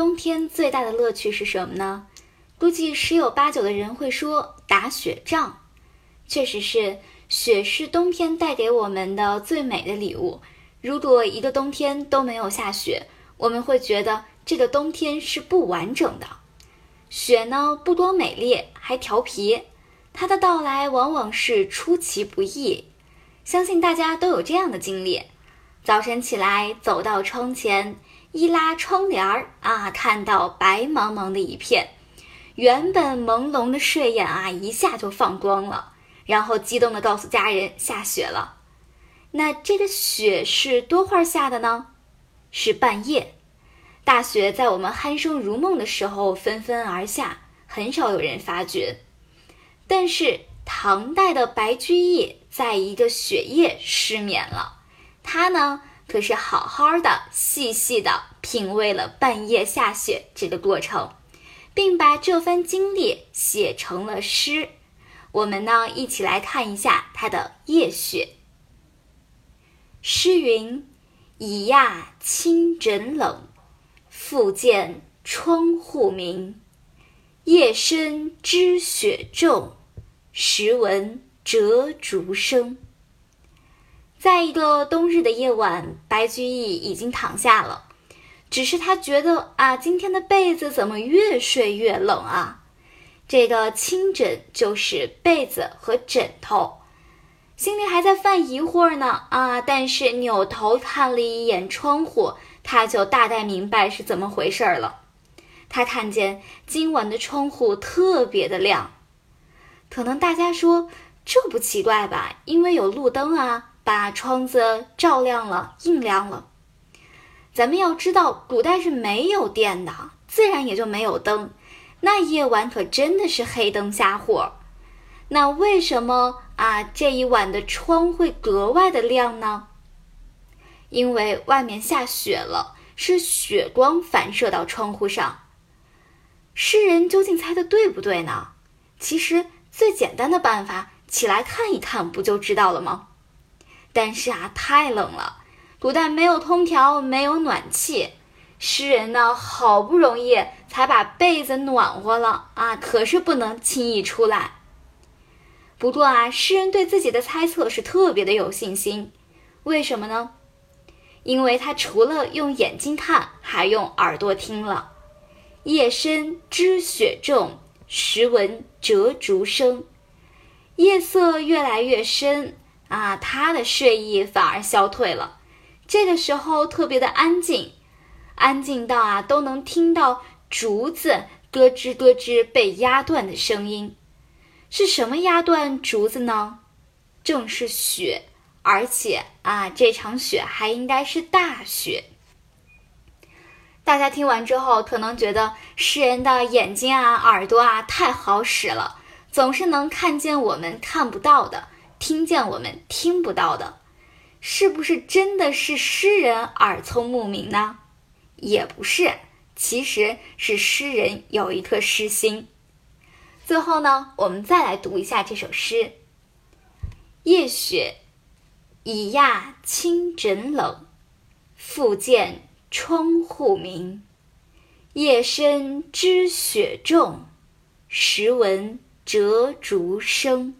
冬天最大的乐趣是什么呢？估计十有八九的人会说打雪仗。确实是，雪是冬天带给我们的最美的礼物。如果一个冬天都没有下雪，我们会觉得这个冬天是不完整的。雪呢，不光美丽，还调皮。它的到来往往是出其不意。相信大家都有这样的经历：早晨起来，走到窗前，一拉窗帘儿啊，看到白茫茫的一片，原本朦胧的睡眼啊，一下就放光了。然后激动地告诉家人下雪了，那这个雪是多会儿下的呢？是半夜，大雪在我们鼾声如梦的时候纷纷而下，很少有人发觉。但是唐代的白居易在一个雪夜失眠了，他呢可是好好的细细的品味了半夜下雪这个过程，并把这番经历写成了诗。我们呢，一起来看一下他的《夜雪》。诗云：“已讶清枕冷，复见窗户明。夜深知雪重，时闻折竹声。”在一个冬日的夜晚，白居易已经躺下了，只是他觉得啊，今天的被子怎么越睡越冷啊？这个清枕就是被子和枕头，心里还在犯疑惑呢啊！但是扭头看了一眼窗户，他就大概明白是怎么回事了。他看见今晚的窗户特别的亮，可能大家说这不奇怪吧？因为有路灯啊，把窗子照亮了，映亮了。咱们要知道，古代是没有电的，自然也就没有灯。那夜晚可真的是黑灯瞎火，那为什么啊这一晚的窗会格外的亮呢？因为外面下雪了，是雪光反射到窗户上。诗人究竟猜的对不对呢？其实最简单的办法，起来看一看不就知道了吗？但是啊，太冷了，古代没有空调，没有暖气。诗人呢，好不容易才把被子暖和了啊，可是不能轻易出来。不过啊，诗人对自己的猜测是特别的有信心，为什么呢？因为他除了用眼睛看，还用耳朵听了。夜深知雪重，时闻折竹声。夜色越来越深啊，他的睡意反而消退了。这个时候特别的安静。安静到啊，都能听到竹子咯吱咯吱被压断的声音。是什么压断竹子呢？正是雪，而且啊，这场雪还应该是大雪。大家听完之后，可能觉得诗人的眼睛啊、耳朵啊太好使了，总是能看见我们看不到的，听见我们听不到的。是不是真的是诗人耳聪目明呢？也不是，其实是诗人有一颗诗心。最后呢，我们再来读一下这首诗：夜雪已讶清枕冷，复见窗户明。夜深知雪重，时闻折竹声。